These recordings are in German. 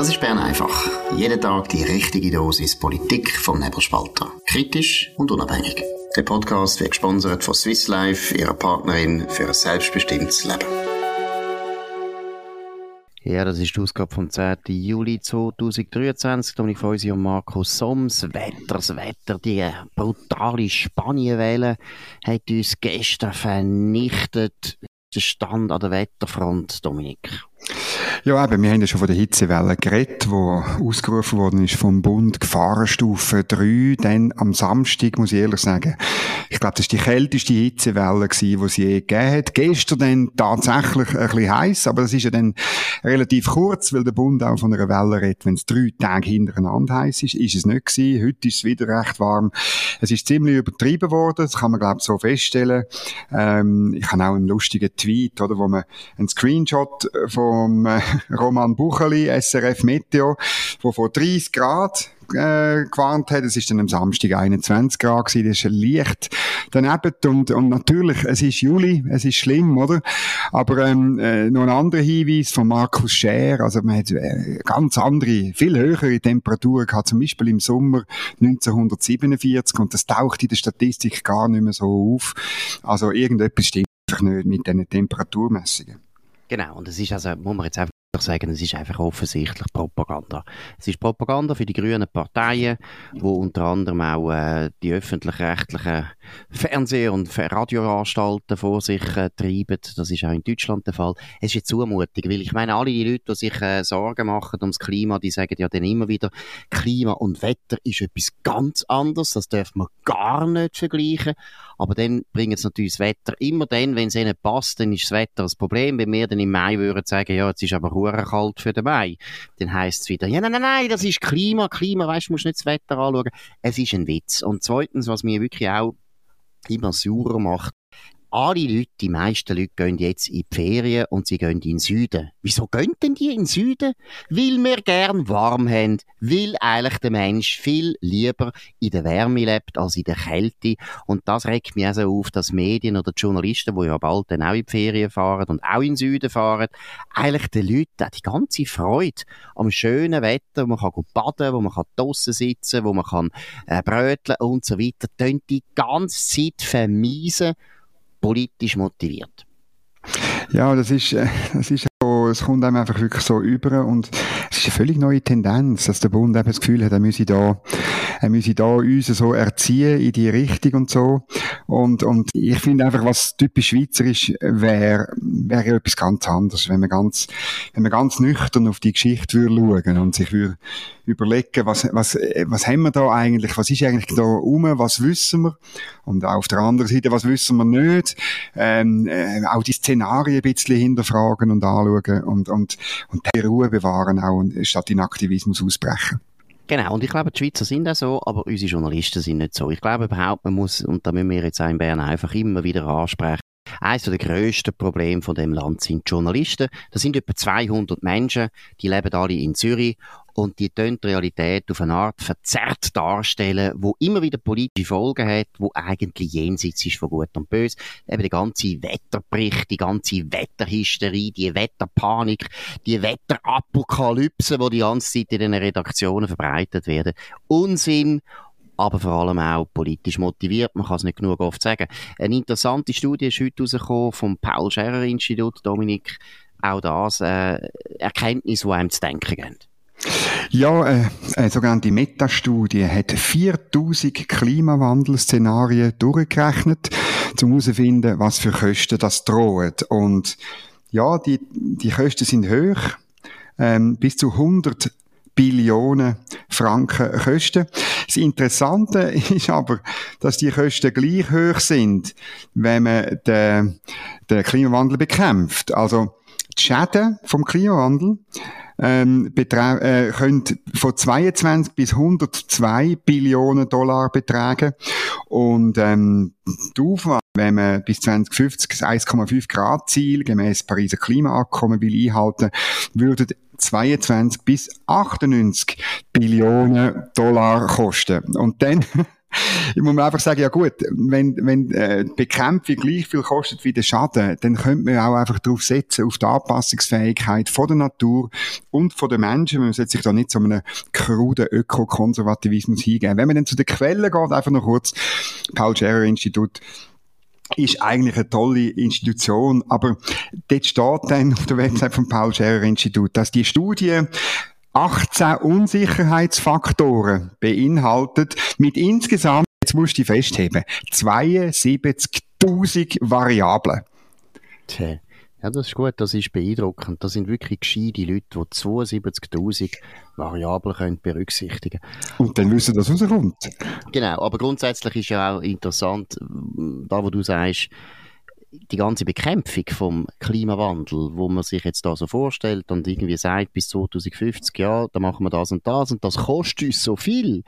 Das ist Bern einfach. Jeden Tag die richtige Dosis Politik vom Nebelspalter. Kritisch und unabhängig. Der Podcast wird gesponsert von Swiss Life, ihrer Partnerin für ein selbstbestimmtes Leben. Ja, das ist die Ausgabe vom 10. Juli 2023. Und ich freue mich um Markus Soms. Wetter, das Wetter, die brutale Spanienwelle hat uns gestern vernichtet. Der Stand an der Wetterfront, Dominik. Ja, eben, wir haben ja schon von der Hitzewelle geredet, wo ausgerufen worden ist vom Bund Gefahrenstufe 3. Dann am Samstag, muss ich ehrlich sagen, ich glaube, das ist die kälteste Hitzewelle gewesen, die es je gegeben hat. Gestern dann tatsächlich ein bisschen heiß, aber das ist ja dann relativ kurz, weil der Bund auch von einer Welle redet, wenn es drei Tage hintereinander heiß ist. Ist es nicht gewesen. Heute ist es wieder recht warm. Es ist ziemlich übertrieben worden, das kann man, glaube ich, so feststellen. Ähm, ich habe auch einen lustigen Tweet, oder, wo man einen Screenshot vom äh, Roman Bucheli, SRF Meteo, wo vor 30 Grad äh, gewarnt hat. Es ist dann am Samstag 21 Grad gewesen, das ist ein Licht daneben und, und natürlich, es ist Juli, es ist schlimm, oder? Aber ähm, äh, noch ein anderer Hinweis von Markus Scher, also man hat äh, ganz andere, viel höhere Temperaturen gehabt, zum Beispiel im Sommer 1947 und das taucht in der Statistik gar nicht mehr so auf. Also irgendetwas stimmt einfach nicht mit diesen Temperaturmessungen. Genau, und es ist also, muss man jetzt einfach sagen, es ist einfach offensichtlich Propaganda. Es ist Propaganda für die grünen Parteien, wo unter anderem auch äh, die öffentlich-rechtlichen Fernseh- und Radioanstalten vor sich äh, treiben. Das ist auch in Deutschland der Fall. Es ist eine Zumutung, weil ich meine, alle die Leute, die sich äh, Sorgen machen ums Klima, die sagen ja dann immer wieder, Klima und Wetter ist etwas ganz anderes. Das darf man gar nicht vergleichen. Aber dann bringen sie natürlich das Wetter immer dann, wenn es ihnen passt, dann ist das Wetter das Problem. Wenn wir dann im Mai würden sagen, ja, jetzt ist aber hure kalt für den Mai, dann heisst es wieder, ja, nein, nein, nein, das ist Klima, Klima, weißt du, musst nicht das Wetter anschauen. Es ist ein Witz. Und zweitens, was mir wirklich auch immer saurer macht, alle Leute, die meisten Leute gehen jetzt in die Ferien und sie gehen in den Süden. Wieso gehen denn die in den Süden? Weil wir gern warm haben, weil eigentlich der Mensch viel lieber in der Wärme lebt als in der Kälte. Und das regt mich also auf, dass Medien oder die Journalisten, die ja bald dann auch in die Ferien fahren und auch in den Süden fahren, eigentlich den Leuten die ganze Freude am schönen Wetter, wo man kann baden, wo man kann draussen sitzen, wo man kann äh, bröteln und so weiter, die ganze Zeit vermiesen politisch motiviert. Ja, das ist, äh, das ist es kommt einem einfach wirklich so über und es ist eine völlig neue Tendenz, dass der Bund eben das Gefühl hat, er müsse da, er müsse da uns so erziehen in die Richtung und so. Und, und ich finde einfach, was typisch schweizerisch wäre, wäre ja etwas ganz anderes, wenn man ganz, wenn man ganz nüchtern auf die Geschichte würde schauen und sich würde überlegen, was, was, was haben wir da eigentlich, was ist eigentlich da rum, was wissen wir? Und auf der anderen Seite, was wissen wir nicht? Ähm, äh, auch die Szenarien ein bisschen hinterfragen und anschauen und, und, und die Ruhe bewahren auch, statt in Aktivismus ausbrechen. Genau, und ich glaube, die Schweizer sind auch so, aber unsere Journalisten sind nicht so. Ich glaube überhaupt, man muss, und da müssen wir jetzt auch in Bern einfach immer wieder ansprechen, eines der grössten Probleme von dem Land sind die Journalisten. Das sind etwa 200 Menschen, die leben alle in Zürich und die die Realität auf eine Art verzerrt darstellen, wo immer wieder politische Folgen hat, wo eigentlich jenseits ist von Gut und Böse. Eben der ganze Wetterbericht, die ganze Wetterhysterie, die Wetterpanik, die Wetterapokalypse, wo die ganze Zeit in den Redaktionen verbreitet werden. Unsinn aber vor allem auch politisch motiviert. Man kann es nicht genug oft sagen. Eine interessante Studie ist heute rausgekommen vom Paul Scherrer Institut, Dominik. Auch das, äh, Erkenntnis, die einem zu denken geben. Ja, äh, eine sogenannte Metastudie hat 4000 Klimawandelszenarien durchgerechnet, um herauszufinden, was für Kosten das droht. Und ja, die, die Kosten sind hoch, ähm, bis zu 100 Billionen Franken Kosten. Das Interessante ist aber, dass die Kosten gleich hoch sind, wenn man den, den Klimawandel bekämpft. Also die Schäden vom Klimawandel ähm, äh, können von 22 bis 102 Billionen Dollar betragen und ähm, die Aufwand, wenn man bis 2050 das 1,5 Grad Ziel gemäß Pariser Klimaabkommen will einhalten, würde 22 bis 98 Billionen Dollar kosten. Und dann ich muss einfach sagen, ja gut, wenn, wenn äh, die Bekämpfung gleich viel kostet wie der Schaden, dann könnte man auch einfach darauf setzen, auf die Anpassungsfähigkeit von der Natur und von den Menschen. Man sollte sich da nicht so einem kruden Ökokonservativismus hingeben. Wenn man dann zu den Quellen geht, einfach noch kurz, Paul Scherrer Institut, ist eigentlich eine tolle Institution, aber dort steht dann auf der Website vom Paul Scherrer Institut, dass die Studie 18 Unsicherheitsfaktoren beinhaltet mit insgesamt, jetzt musst du festheben, 72.000 Variablen. Tja. Ja, das ist gut, das ist beeindruckend. Das sind wirklich gescheite Leute, die 72.000 Variablen können berücksichtigen Und dann wissen, dass rauskommt. Genau, aber grundsätzlich ist ja auch interessant, da wo du sagst, die ganze Bekämpfung vom Klimawandel, wo man sich jetzt da so vorstellt und irgendwie sagt, bis 2050, ja, da machen wir das und das und das kostet uns so viel.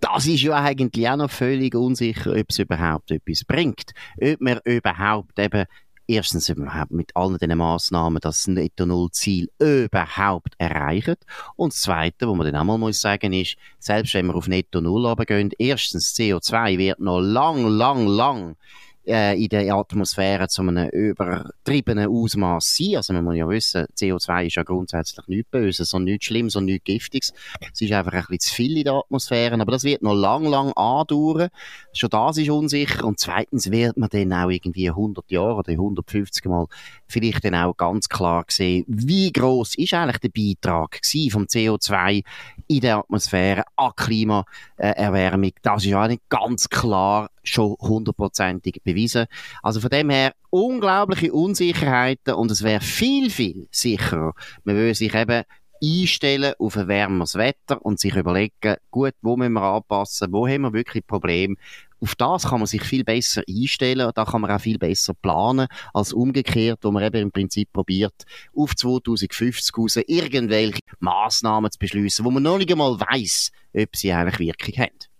Das ist ja eigentlich auch noch völlig unsicher, ob es überhaupt etwas bringt. Ob man überhaupt eben erstens überhaupt mit allen diesen Massnahmen das Netto-Null-Ziel überhaupt erreichen. Und das Zweite, wo man dann auch mal muss sagen, ist, selbst wenn wir auf Netto-Null runtergehen, erstens CO2 wird noch lang, lang, lang in der Atmosphäre zu einem übertriebenen Ausmaß sein. Also man muss ja wissen, CO2 ist ja grundsätzlich nichts Böses, sondern nichts Schlimmes und nichts Giftiges. Es ist einfach ein bisschen zu viel in der Atmosphäre, aber das wird noch lang, lang andauern. Schon das ist unsicher. Und zweitens wird man dann auch irgendwie 100 Jahre oder 150 Mal vielleicht dann auch ganz klar sehen, wie groß ist eigentlich der Beitrag vom CO2 in der Atmosphäre an Klimaerwärmung. Das ist ja nicht ganz klar schon hundertprozentig bewiesen. Also von dem her unglaubliche Unsicherheiten und es wäre viel, viel sicherer. Man würde sich eben einstellen auf ein wärmeres Wetter und sich überlegen, gut, wo müssen wir anpassen, wo haben wir wirklich Probleme. Auf das kann man sich viel besser einstellen, da kann man auch viel besser planen, als umgekehrt, wo man eben im Prinzip probiert, auf 2050 raus irgendwelche Massnahmen zu beschließen, wo man noch nicht einmal weiss, ob sie eigentlich Wirkung haben.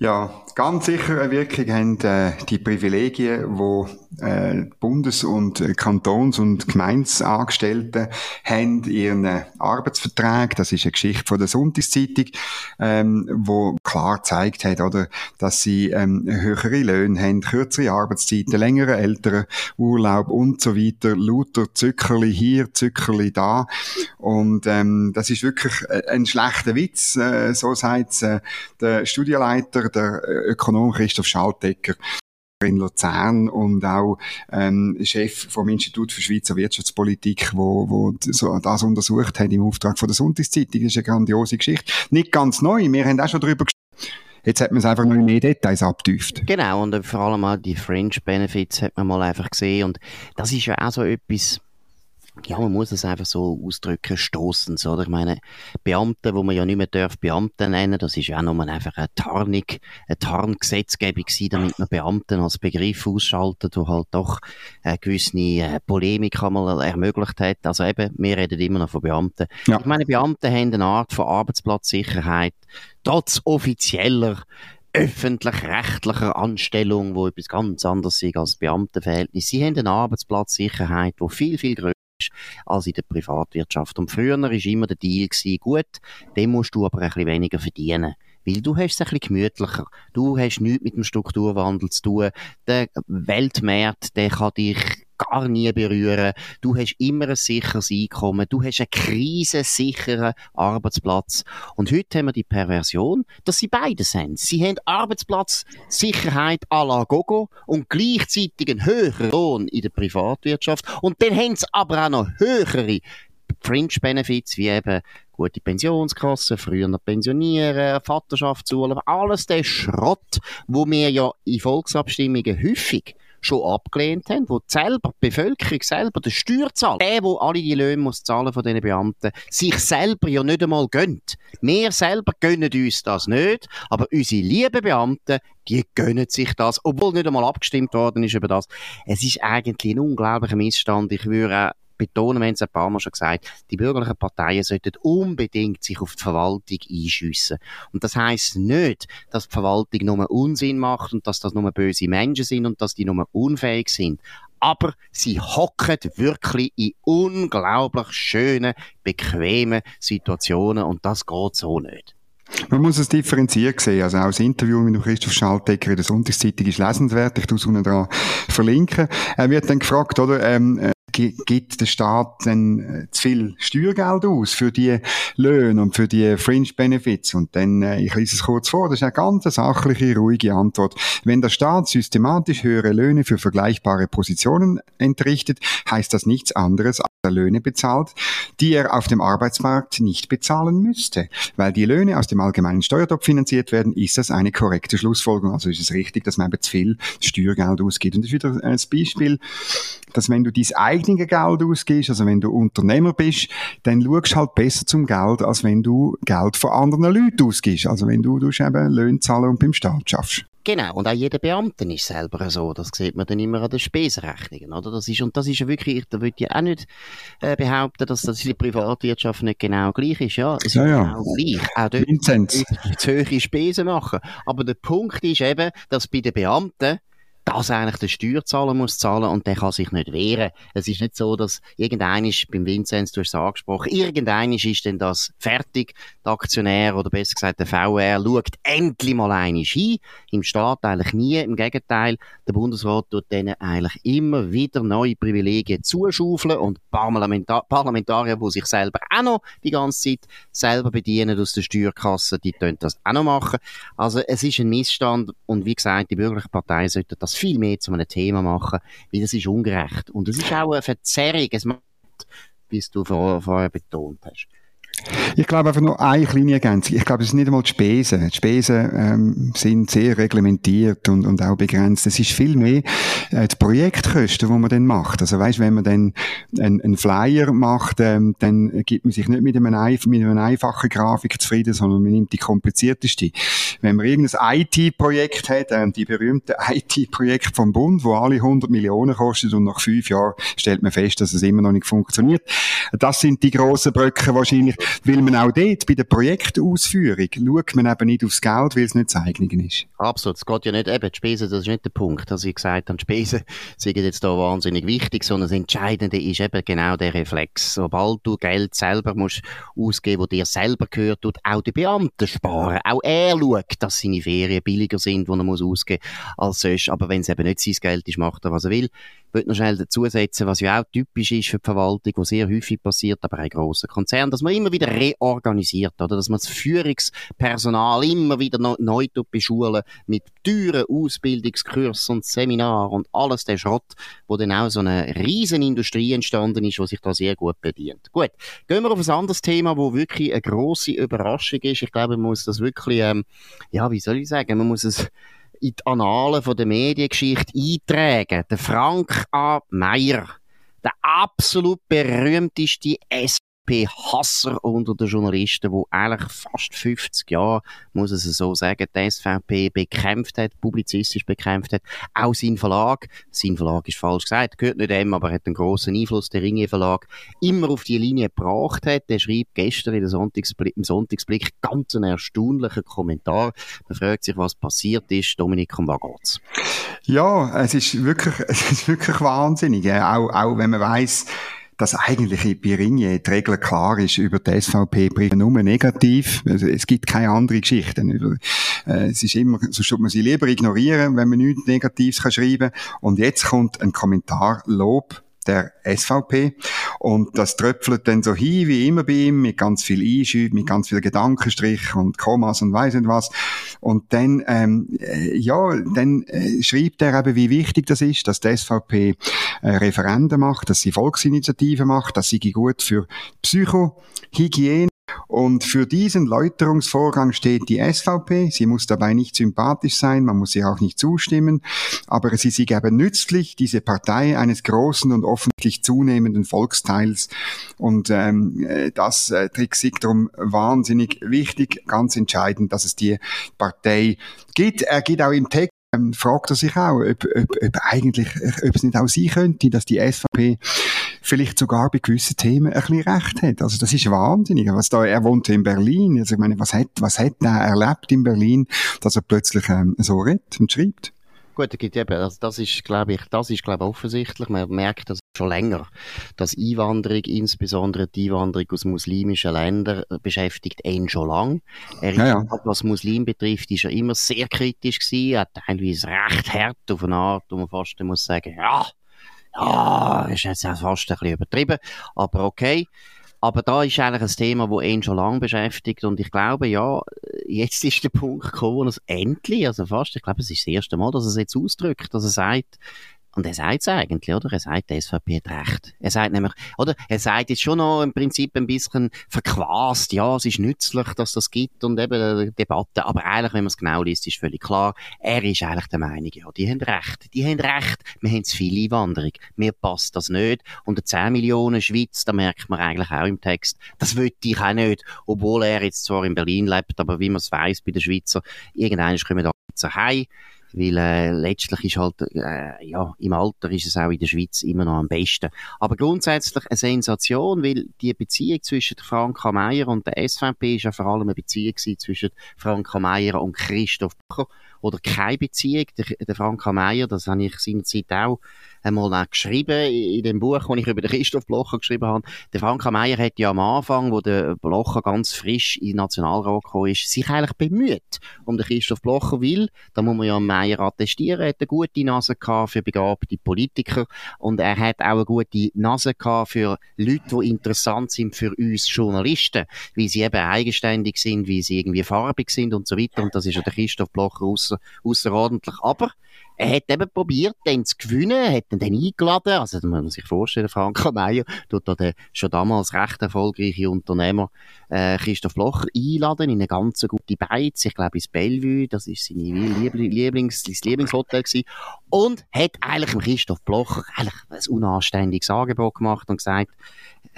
Ja, ganz sicher eine Wirkung haben äh, die Privilegien, wo äh, Bundes- und Kantons- und Gemeinsangestellten haben ihren äh, Arbeitsvertrag. Das ist eine Geschichte von der Sonntagszeitung, ähm, wo klar gezeigt hat, oder, dass sie ähm, höhere Löhne haben, kürzere Arbeitszeiten, längere ältere Urlaub und so weiter, lauter Zückerli hier, Zückerli da. Und ähm, das ist wirklich äh, ein schlechter Witz, äh, so sagt äh, der Studienleiter der Ökonom Christoph Schaltecker in Luzern und auch ähm, Chef vom Institut für Schweizer Wirtschaftspolitik, wo, wo so das untersucht hat im Auftrag von der Sonntagszeitung. Das ist eine grandiose Geschichte. Nicht ganz neu, wir haben auch schon darüber gesprochen. Jetzt hat man es einfach noch in mehr Details abgetüft. Genau, und vor allem auch die Fringe Benefits hat man mal einfach gesehen. Und das ist ja auch so etwas, ja, man muss es einfach so ausdrücken, stoßend, oder? Ich meine, Beamte, wo man ja nicht mehr darf Beamte nennen, das ist ja auch nur einfach eine Tarnung, eine Tarngesetzgebung gewesen, damit man Beamten als Begriff ausschaltet, wo halt doch eine gewisse äh, Polemik einmal ermöglicht hat. Also eben, wir reden immer noch von Beamten. Ja. Ich meine, Beamte haben eine Art von Arbeitsplatzsicherheit, trotz offizieller öffentlich-rechtlicher Anstellung, wo etwas ganz anderes ist als Beamtenverhältnis. Sie haben eine Arbeitsplatzsicherheit, wo viel, viel größer als in der Privatwirtschaft. Und früher war immer der Deal gewesen, gut, dem musst du aber ein bisschen weniger verdienen. Weil du hast es ein bisschen gemütlicher. Du hast nichts mit dem Strukturwandel zu tun. Der Weltmarkt, der kann dich gar nie berühren. Du hast immer ein sicheres Einkommen. Du hast einen krisensicheren Arbeitsplatz. Und heute haben wir die Perversion, dass sie beides haben. Sie haben Arbeitsplatzsicherheit à la Gogo und gleichzeitig einen höheren Lohn in der Privatwirtschaft. Und dann haben sie aber auch noch höhere Fringe-Benefits, wie eben gute Pensionskassen, früher noch pensionieren, Vaterschaftsurlaub, alles der Schrott, wo wir ja in Volksabstimmungen häufig schon abgelehnt haben, wo selber, die Bevölkerung selber, der Steuerzahler, der, wo alle die Löhne muss zahlen von diesen Beamten, sich selber ja nicht einmal gönnt. Wir selber gönnen uns das nicht, aber unsere lieben Beamten, die gönnen sich das, obwohl nicht einmal abgestimmt worden ist über das. Es ist eigentlich ein unglaublicher Missstand. Ich würde betonen, wir haben es ein paar Mal schon gesagt, die bürgerlichen Parteien sollten unbedingt sich auf die Verwaltung einschiessen. Und das heißt nicht, dass die Verwaltung nur Unsinn macht und dass das nur böse Menschen sind und dass die nur unfähig sind. Aber sie hocken wirklich in unglaublich schönen, bequemen Situationen und das geht so nicht. Man muss es differenziert sehen. Also auch das Interview mit Christoph Schaltecker in der Sonntagszeitung ist lesenswert. Ich tue es unten dran verlinken. Er wird dann gefragt, oder, ähm, äh, gibt der Staat dann äh, zu viel Steuergeld aus für die Löhne und für die Fringe Benefits? Und dann, äh, ich lese es kurz vor, das ist eine ganz sachliche, ruhige Antwort. Wenn der Staat systematisch höhere Löhne für vergleichbare Positionen entrichtet, heißt das nichts anderes als er Löhne bezahlt, die er auf dem Arbeitsmarkt nicht bezahlen müsste. Weil die Löhne aus dem allgemeinen Steuertopf finanziert werden, ist das eine korrekte Schlussfolgerung. Also ist es richtig, dass man eben zu viel Steuergeld ausgibt. Und das ist wieder ein Beispiel, dass wenn du dein eigene Geld ausgibst, also wenn du Unternehmer bist, dann schaust du halt besser zum Geld, als wenn du Geld von anderen Leuten ausgibst. Also wenn du, du eben Löhne zahlen und beim Staat schaffst. Genau, und auch jeder Beamte ist selber so. Das sieht man dann immer an den Spesenrechnungen, oder? Das ist, und das ist ja wirklich, da würde ich auch nicht äh, behaupten, dass das in der Privatwirtschaft nicht genau gleich ist. Ja, es ja, ist ja. genau gleich. Auch dort Vinzenz. zu hohe Spesen machen. Aber der Punkt ist eben, dass bei den Beamten das eigentlich der Steuerzahler muss zahlen und der kann sich nicht wehren. Es ist nicht so, dass irgendein ist, beim Vinzenz, du hast es angesprochen, irgendein ist denn das fertig, der Aktionär oder besser gesagt der VR schaut endlich mal einig hin. Im Staat eigentlich nie, im Gegenteil, der Bundesrat tut denen eigentlich immer wieder neue Privilegien zuschaufeln und Parlamentar Parlamentarier, die sich selber auch noch die ganze Zeit selber bedienen aus der Steuerkasse, die können das auch noch machen. Also es ist ein Missstand und wie gesagt, die bürgerliche Partei sollte das viel mehr zu einem Thema machen, weil das ist ungerecht. Und es ist auch eine Verzerrung, es macht, wie du vorher, vorher betont hast. Ich glaube einfach nur eine kleine Ergänzung. Ich glaube, es sind nicht einmal die Spesen. Die Spesen ähm, sind sehr reglementiert und, und auch begrenzt. Es ist viel mehr äh, die Projektkosten, die man dann macht. Also weißt, wenn man dann einen, einen Flyer macht, ähm, dann gibt man sich nicht mit, einem, mit einer einfachen Grafik zufrieden, sondern man nimmt die komplizierteste. Wenn man irgendein IT-Projekt hat, ähm, die berühmte IT-Projekt vom Bund, wo alle 100 Millionen kostet und nach fünf Jahren stellt man fest, dass es immer noch nicht funktioniert. Das sind die grossen Brücken wahrscheinlich weil man auch dort bei der Projektausführung schaut man eben nicht aufs Geld, weil es nicht das eigene ist. Absolut. Es geht ja nicht eben, die Spesen, das ist nicht der Punkt, dass ich gesagt habe, die Spesen sind jetzt da wahnsinnig wichtig, sondern das Entscheidende ist eben genau der Reflex. Sobald du Geld selber musst ausgeben, wo dir selber gehört, tut auch die Beamten sparen. Auch er schaut, dass seine Ferien billiger sind, die er muss ausgeben als sonst. Aber wenn es eben nicht sein Geld ist, macht er, was er will. Ich noch schnell dazusetzen, was ja auch typisch ist für die Verwaltung, was sehr häufig passiert, aber auch grossen Konzern, dass man immer wieder reorganisiert, oder? Dass man das Führungspersonal immer wieder neu beschulen mit teuren Ausbildungskursen und Seminaren und alles der Schrott, wo dann auch so eine riesen Industrie entstanden ist, die sich da sehr gut bedient. Gut, gehen wir auf ein anderes Thema, wo wirklich eine grosse Überraschung ist. Ich glaube, man muss das wirklich, ähm, ja, wie soll ich sagen, man muss es in die Annalen der Mediengeschichte eintragen. Der Frank A. Meyer, der absolut berühmteste SVP-Hasser unter den Journalisten, wo eigentlich fast 50 Jahre, muss es so sagen, die SVP bekämpft hat, publizistisch bekämpft hat. Auch sein Verlag, sein Verlag ist falsch gesagt, gehört nicht dem, aber hat einen grossen Einfluss, der Ringe Verlag, immer auf die Linie gebracht hat. Der schreibt gestern in der Sonntagsblick, im Sonntagsblick ganz einen erstaunlichen Kommentar. Man fragt sich, was passiert ist. Dominik, um was geht's? Ja, es ist wirklich, es ist wirklich wahnsinnig. Auch, auch wenn man weiss, dass eigentlich bei Ringe die Regel klar ist über die SVP-Briefe nur negativ. Es gibt keine andere Geschichten. Äh, es ist immer, so sollte man sie lieber ignorieren, wenn man nichts Negatives kann schreiben Und jetzt kommt ein Kommentar Lob der SVP. Und das tröpfelt dann so hin, wie immer bei ihm, mit ganz viel Einschüben, mit ganz viel Gedankenstrich und Kommas und weiss nicht was. Und dann, ähm, äh, ja, dann äh, schreibt er eben, wie wichtig das ist, dass die SVP äh, Referenden macht, dass sie Volksinitiativen macht, dass sie gut für Psychohygiene und für diesen Läuterungsvorgang steht die SVP. Sie muss dabei nicht sympathisch sein, man muss ihr auch nicht zustimmen, aber sie ist eben nützlich, diese Partei eines großen und offentlich zunehmenden Volksteils. Und ähm, das äh, Trick darum wahnsinnig wichtig, ganz entscheidend, dass es die Partei gibt. Er geht auch im Text ähm, fragt er sich auch, ob, ob, ob eigentlich, ob es nicht auch sein könnte, dass die SVP vielleicht sogar bei gewissen Themen ein bisschen recht hat. Also das ist wahnsinnig. Was da, er wohnt in Berlin. Also ich meine, was hat, was hat er erlebt in Berlin, dass er plötzlich ähm, so redet und schreibt? gut, gibt eben, also das ist, glaube ich, das ist, glaube ich, offensichtlich. Man merkt das schon länger, dass Einwanderung, insbesondere die Einwanderung aus muslimischen Ländern, beschäftigt ihn schon lang. Er ist, ja, ja. was Muslim betrifft, ist er immer sehr kritisch gewesen, er hat teilweise recht hart auf eine Art, wo man fast muss sagen, ja, ja, ist jetzt fast ein bisschen übertrieben, aber okay. Aber da ist eigentlich ein Thema, das ihn schon lange beschäftigt. Und ich glaube, ja, jetzt ist der Punkt gekommen, wo es endlich, also fast, ich glaube, es ist das erste Mal, dass er es jetzt ausdrückt, dass er sagt, und er sagt es eigentlich, oder? Er sagt, die SVP hat recht. Er sagt nämlich, oder? Er sagt jetzt schon noch im Prinzip ein bisschen verquast, ja, es ist nützlich, dass das gibt und eben eine Debatte. Aber eigentlich, wenn man es genau liest, ist völlig klar, er ist eigentlich der Meinung, ja, die haben recht. Die haben recht. Wir haben zu viel Einwanderung. Mir passt das nicht. Und 10 Millionen Schweiz, da merkt man eigentlich auch im Text, das will ich auch nicht. Obwohl er jetzt zwar in Berlin lebt, aber wie man es weiss bei den Schweizer, irgendwann kommen da heim weil äh, letztlich ist halt, äh, ja, im Alter ist es auch in der Schweiz immer noch am besten. Aber grundsätzlich eine Sensation, weil die Beziehung zwischen Franka Meier und der SVP ist ja vor allem eine Beziehung zwischen Franka Meier und Christoph Bucher oder keine Beziehung. Der, der Franka Meier, das habe ich seinerzeit auch einmal geschrieben in dem Buch, das ich über den Christoph Blocher geschrieben habe. Der Franka Meier hat ja am Anfang, wo der Blocher ganz frisch in den Nationalrat gekommen ist, sich eigentlich bemüht um den Christoph Blocher, weil, da muss man ja Meier attestieren, er hat eine gute Nase gehabt für begabte Politiker und er hat auch eine gute Nase gehabt für Leute, die interessant sind für uns Journalisten, wie sie eben eigenständig sind, wie sie irgendwie farbig sind und so weiter und das ist ja der Christoph Blocher außerordentlich. Aber er hat eben probiert, den zu gewinnen, hat ihn dann eingeladen. Also, man muss sich vorstellen, Frank Meyer tut da den schon damals recht erfolgreichen Unternehmer, äh, Christoph Blocher einladen in eine ganz gute Beiz. Ich glaube, ins Bellevue. Das ist seine Lieblings, sein Lieblingshotel gewesen. Und hat eigentlich dem Christoph Blocher eigentlich ein unanständiges Angebot gemacht und gesagt,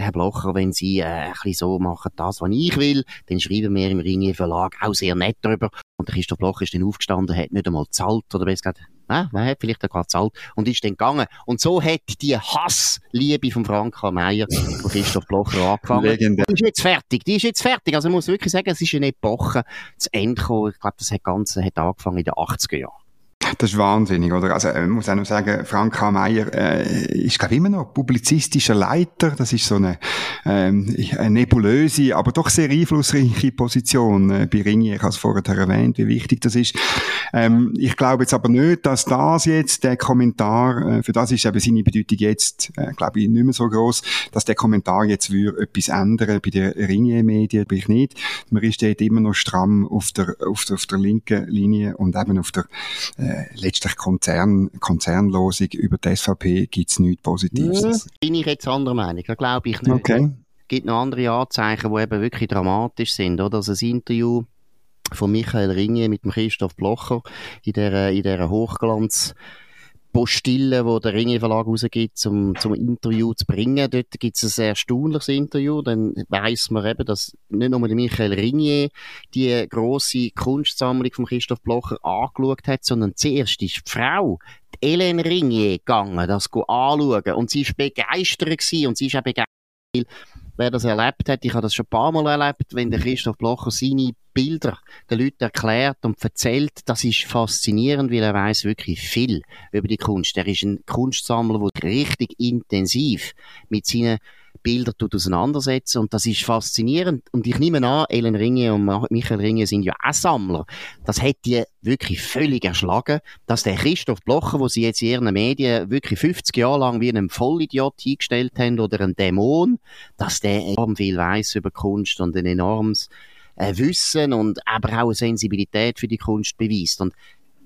Herr Blocher, wenn Sie äh, ein bisschen so machen, das, was ich will, dann schreiben wir im Ringe Verlag auch sehr nett drüber. Und der Christoph Blocher ist dann aufgestanden, hat nicht einmal gezahlt, oder besser gesagt, Ah, wer hat vielleicht auch gerade gezahlt und ist dann gegangen. Und so hat die Hassliebe von Franka Meyer von Christoph Blocher angefangen. Legendär. Die ist jetzt fertig. Die ist jetzt fertig. Also man muss wirklich sagen, es ist eine Epoche zu Ende gekommen. Ich glaube, das hat Ganze hat angefangen in den 80er Jahren. Das ist wahnsinnig, oder? Also, ich muss auch noch sagen, Frank K. Meyer äh, ist, glaube ich, immer noch publizistischer Leiter. Das ist so eine, ähm, eine nebulöse, aber doch sehr einflussreiche Position äh, bei Ringier. Ich habe es vorher erwähnt, wie wichtig das ist. Ähm, ich glaube jetzt aber nicht, dass das jetzt, der Kommentar, äh, für das ist eben seine Bedeutung jetzt, äh, glaube ich, nicht mehr so groß, dass der Kommentar jetzt würde etwas ändern bei den Ringier-Medien, bin ich nicht. Man ist dort immer noch stramm auf der, auf der, auf der linken Linie und eben auf der, äh, letztlich Konzern, Konzernlosung über die SVP gibt es nichts Positives. Ja, bin ich jetzt anderer Meinung, da glaube ich nicht. Okay. Es gibt noch andere Anzeichen, die eben wirklich dramatisch sind, oder? Also ein Interview von Michael Ringe mit dem Christoph Blocher in dieser, in dieser Hochglanz- Postille, wo der Ringe Verlag rausgibt, zum, zum Interview zu bringen. Dort gibt es ein sehr erstaunliches Interview. Dann weiss man eben, dass nicht nur Michael Ringier die grosse Kunstsammlung von Christoph Blocher angeschaut hat, sondern zuerst ist die Frau, die Hélène Ringier, gegangen, das anschauen. Und sie war begeistert gewesen, und sie ist auch begeistert, wer das erlebt hat, ich habe das schon ein paar Mal erlebt, wenn der Christoph Blocher seine Bilder den Leuten erklärt und erzählt, das ist faszinierend, weil er weiß wirklich viel über die Kunst. Er ist ein Kunstsammler, der richtig intensiv mit seinen Bilder tut auseinandersetzen und das ist faszinierend. Und ich nehme an, Ellen Ringe und Michael Ringe sind ja auch Sammler. Das hätte die wirklich völlig erschlagen, dass der Christoph Blocher, wo sie jetzt in ihren Medien wirklich 50 Jahre lang wie einen Vollidiot hingestellt haben oder einen Dämon, dass der enorm viel weiß über Kunst und ein enormes äh, Wissen und aber auch eine Sensibilität für die Kunst beweist. Und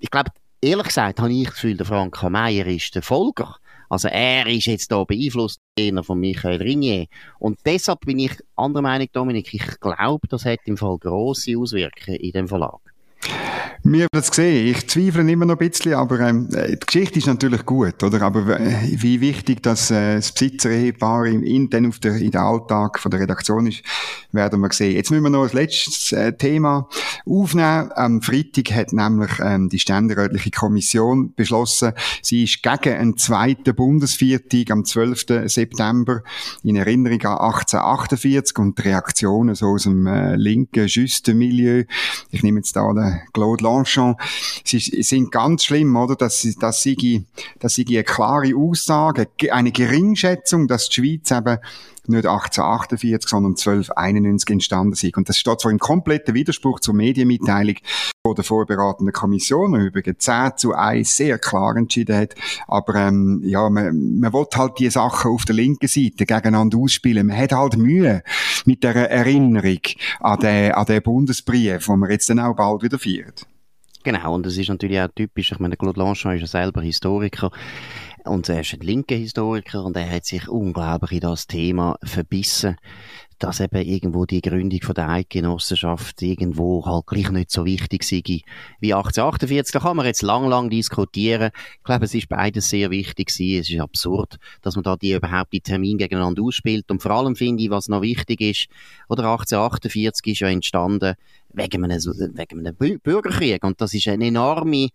ich glaube, ehrlich gesagt, habe ich das Gefühl, der Frank Meyer ist der Folger also er ist jetzt da beeinflusst von Michael Ringier. Und deshalb bin ich anderer Meinung, Dominik. Ich glaube, das hat im Fall grosse Auswirkungen in dem Verlag. Wir haben das gesehen. Ich zweifle immer noch ein bisschen, aber ähm, die Geschichte ist natürlich gut, oder? Aber äh, wie wichtig dass äh, das Besitzer-Ehepaar in, in, auf in der Alltag von der Redaktion ist, werden wir sehen. Jetzt müssen wir noch ein letztes äh, Thema aufnehmen. Am Freitag hat nämlich ähm, die ständerätliche Kommission beschlossen, sie ist gegen einen zweiten Bundesviertag am 12. September in Erinnerung an 1848 und die Reaktionen so aus dem äh, linken Justenmilieu. Ich nehme jetzt da den Claude Sie sind ganz schlimm, oder? Dass, dass, sie, dass sie eine klare Aussage, eine Geringschätzung, dass die Schweiz eben nicht 1848, sondern 1291 entstanden sind. Und das steht zwar im kompletten Widerspruch zur Medienmitteilung der vorberatenden Kommission, die übrigens 10 zu 1 sehr klar entschieden hat, aber ähm, ja, man, man will halt die Sachen auf der linken Seite gegeneinander ausspielen. Man hat halt Mühe mit der Erinnerung an den, an den Bundesbrief, den wir jetzt dann auch bald wieder feiern. Genau, und das ist natürlich auch typisch. Ich meine, Claude Lanchon ist ja selber Historiker. Und er ist ein linker Historiker und er hat sich unglaublich in das Thema verbissen, dass eben irgendwo die Gründung von der Eidgenossenschaft irgendwo halt gleich nicht so wichtig sei wie 1848. Da kann man jetzt lang, lang diskutieren. Ich glaube, es ist beides sehr wichtig. Es ist absurd, dass man da die überhaupt die Termine gegeneinander ausspielt. Und vor allem finde ich, was noch wichtig ist, oder 1848 ist ja entstanden, wegen einem, wegen einem Bürgerkrieg. Und das ist eine enorme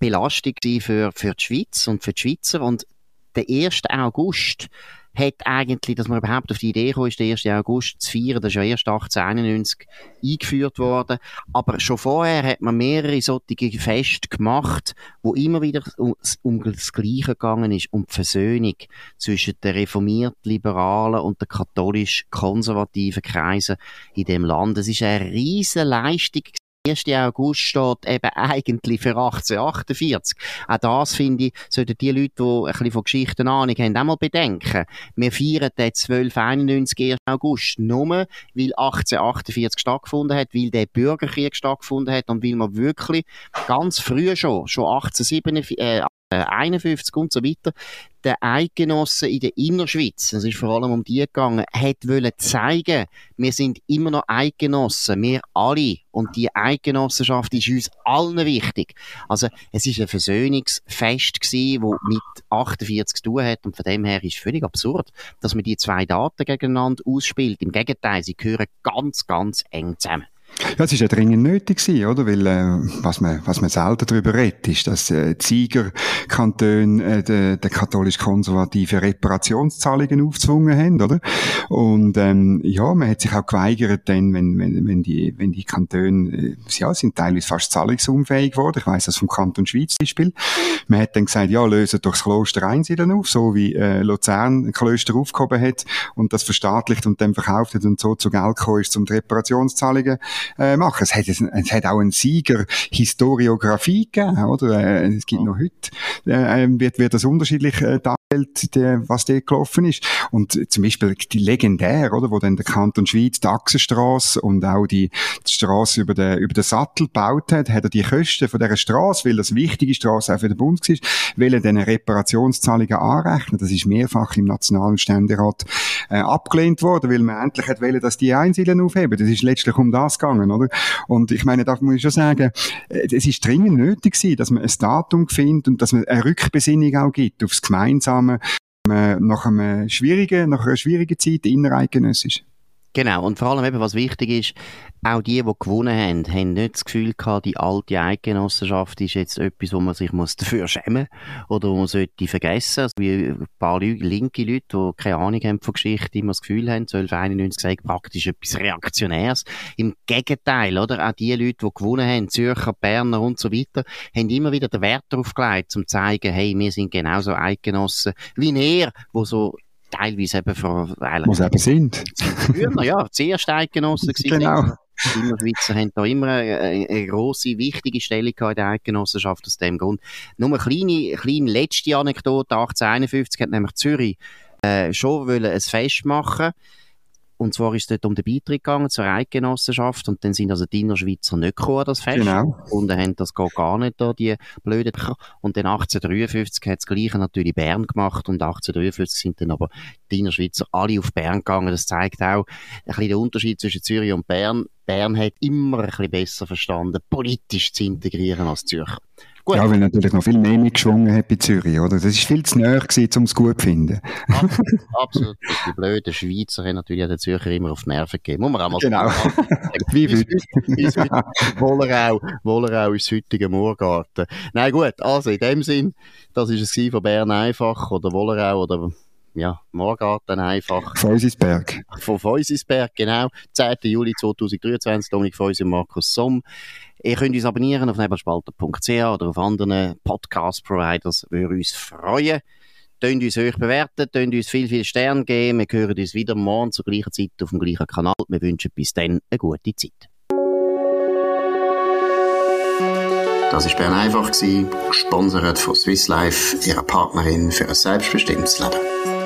Belastung für, für die Schweiz und für die Schweizer. Und der 1. August hat eigentlich, dass man überhaupt auf die Idee kam, ist der 1. August zu feiern, das ist ja erst 1891 eingeführt worden. Aber schon vorher hat man mehrere solche Feste gemacht, wo immer wieder um, um das Gleiche gegangen ist, um die Versöhnung zwischen den reformiert-liberalen und den katholisch-konservativen Kreisen in dem Land. Es ist eine riesige Leistung 1. August steht eben eigentlich für 1848. Auch das, finde ich, sollten die Leute, die ein bisschen von Geschichten Ahnung haben, auch mal bedenken. Wir feiern den 1291 1. August nur, weil 1848 stattgefunden hat, weil der Bürgerkrieg stattgefunden hat und weil man wirklich ganz früh schon, schon 1847, äh, 51 und so weiter, der Eidgenossen in der Innerschweiz, es ist vor allem um die gegangen, hat wollen zeigen, wir sind immer noch Eidgenossen, wir alle. Und die Eidgenossenschaft ist uns allen wichtig. Also, es ist ein Versöhnungsfest gewesen, wo mit 48 zu tun hat. Und von dem her ist es völlig absurd, dass man die zwei Daten gegeneinander ausspielt. Im Gegenteil, sie gehören ganz, ganz eng zusammen. Ja, es ist ja dringend nötig gewesen, oder? Weil, äh, was man, was man selten darüber redet, ist, dass, äh, die Siegerkantone, äh, de, de katholisch-konservative Reparationszahlungen aufzwungen haben, oder? Und, ähm, ja, man hat sich auch geweigert, dann, wenn, wenn, wenn die, wenn die Kantone, äh, ja, sind teilweise fast zahlungsunfähig geworden. Ich weiss das vom Kanton Schweiz zum Beispiel. Man hat dann gesagt, ja, lösen doch das Kloster Einsiedeln auf, so wie, äh, Luzern ein Klöster aufgehoben hat und das verstaatlicht und dann verkauft hat und so zu Geld gekommen ist, um die Reparationszahlungen äh, machen. Es hat, es, es hat auch einen Sieger Historiografie gegeben, oder? Äh, es gibt noch heute, äh, ähm, wird, wird das unterschiedlich äh, dargestellt, der, was dort gelaufen ist. Und zum Beispiel die legendär, oder, wo dann der Kanton Schweiz die Achsenstrasse und auch die, die Straße über den, über den Sattel gebaut hat, hat er die Kosten von dieser Straße, weil das wichtige Straße auch für den Bund war, will er dann Reparationszahlungen anrechnen. Das ist mehrfach im Nationalen Ständerat äh, abgelehnt worden, weil man endlich hat wollen, dass die Einsiedeln aufheben. Das ist letztlich um das gegangen, oder? Und ich meine, da muss ich schon sagen, äh, es ist dringend nötig gewesen, dass man ein Datum findet und dass man eine Rückbesinnung auch gibt aufs Gemeinsame, nach einer schwierigen, nach einer schwierigen Zeit innereidgenössisch. Genau, und vor allem eben, was wichtig ist, auch die, die gewonnen haben, haben nicht das Gefühl gehabt, die alte Eidgenossenschaft ist jetzt etwas, wo man sich muss dafür schämen oder wo man sollte vergessen. Also wie ein paar Leute, linke Leute, die keine Ahnung haben von Geschichte, immer das Gefühl haben, 1291 gesagt, praktisch etwas Reaktionäres. Im Gegenteil, oder? Auch die Leute, die gewonnen haben, Zürcher, Berner und so weiter, haben immer wieder den Wert darauf gelegt, um zu zeigen, hey, wir sind genauso Eidgenossen wie er, wo so teilweise eben vor... Was eben sind. Früher, ja, zuerst Eidgenossen gewesen. Genau. Die Innerschweizer haben da immer eine, eine grosse, wichtige Stellung in der Eidgenossenschaft aus dem Grund. Nur eine kleine, kleine letzte Anekdote. 1851 hat nämlich Zürich äh, schon wollen ein Fest machen und zwar ist es dort um den Beitritt gegangen zur Eidgenossenschaft und dann sind also die Innerschweizer nicht gekommen, das Fest. Genau. Und dann haben das geht gar nicht da, die blöden. Und dann 1853 hat das Gleiche natürlich Bern gemacht und 1853 sind dann aber die Innerschweizer alle auf Bern gegangen. Das zeigt auch ein bisschen den Unterschied zwischen Zürich und Bern. Bern hat immer ein bisschen besser verstanden, politisch zu integrieren als Zürich. Gut. Ja, weil natürlich noch viel mehr mitgeschwungen hat bei Zürich, oder? Das ist viel zu näher gewesen, um es gut zu finden. Absolut, absolut. Die blöden Schweizer haben natürlich den Zürcher immer auf die Nerven gegeben. Muss man auch mal Genau. Wie heute. Wollerau, Wollerau ist heutige Moorgarten. Nein, gut. Also, in dem Sinn, das war es von Bern einfach, oder Wollerau, oder ja, Morgarten einfach. Feusisberg. Von Feusisberg, genau. 10. Juli 2023, Dominik Feusi und Markus Somm. Ihr könnt uns abonnieren auf nebelspalter.ch oder auf anderen Podcast-Providers, würde uns freuen. Tönt uns euch bewerten, tönt uns viel, viel Sterne geben. Wir hören uns wieder morgen zur gleichen Zeit auf dem gleichen Kanal. Wir wünschen bis dann eine gute Zeit. Das war Bern einfach, gesponsert von Swiss Life, ihrer Partnerin für ein selbstbestimmtes Leben.